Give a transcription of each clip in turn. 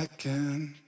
again.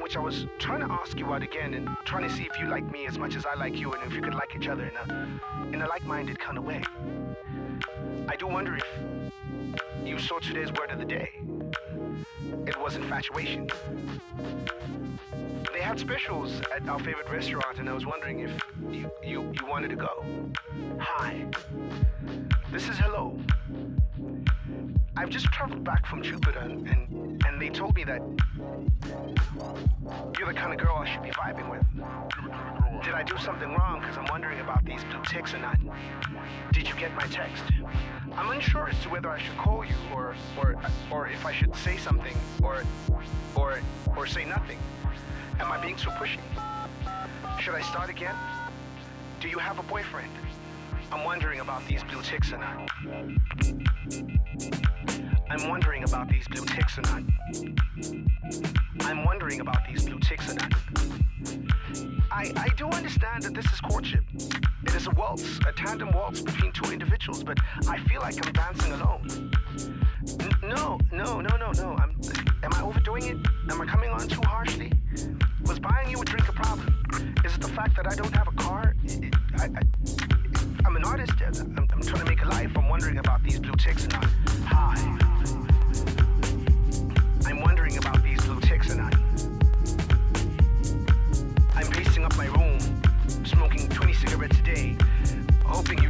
In which I was trying to ask you out again and trying to see if you like me as much as I like you and if you could like each other in a in a like-minded kind of way. I do wonder if you saw today's word of the day. It was infatuation. They had specials at our favorite restaurant and I was wondering if you, you, you wanted to go. Hi. This is hello. I've just traveled back from Jupiter and, and, and they told me that you're the kind of girl I should be vibing with. Did I do something wrong? Because I'm wondering about these blue ticks or not. Did you get my text? I'm unsure as to whether I should call you or or or if I should say something or or or say nothing. Am I being so pushy? Should I start again? Do you have a boyfriend? I'm wondering about these blue ticks or not. I'm wondering about these blue ticks or not. I'm wondering about these blue ticks or not. I, I do understand that this is courtship. It is a waltz, a tandem waltz between two individuals, but I feel like I'm dancing alone. N- no, no, no, no, no. I'm, am I overdoing it? Am I coming on too harshly? Was buying you a drink a problem? Is it the fact that I don't have a car? I, I, I'm an artist. I'm, I'm trying to make a life. I'm wondering about these blue ticks, and I. Hi. I'm wondering about these blue ticks, and I. I'm pacing up my room, smoking 20 cigarettes a day, hoping you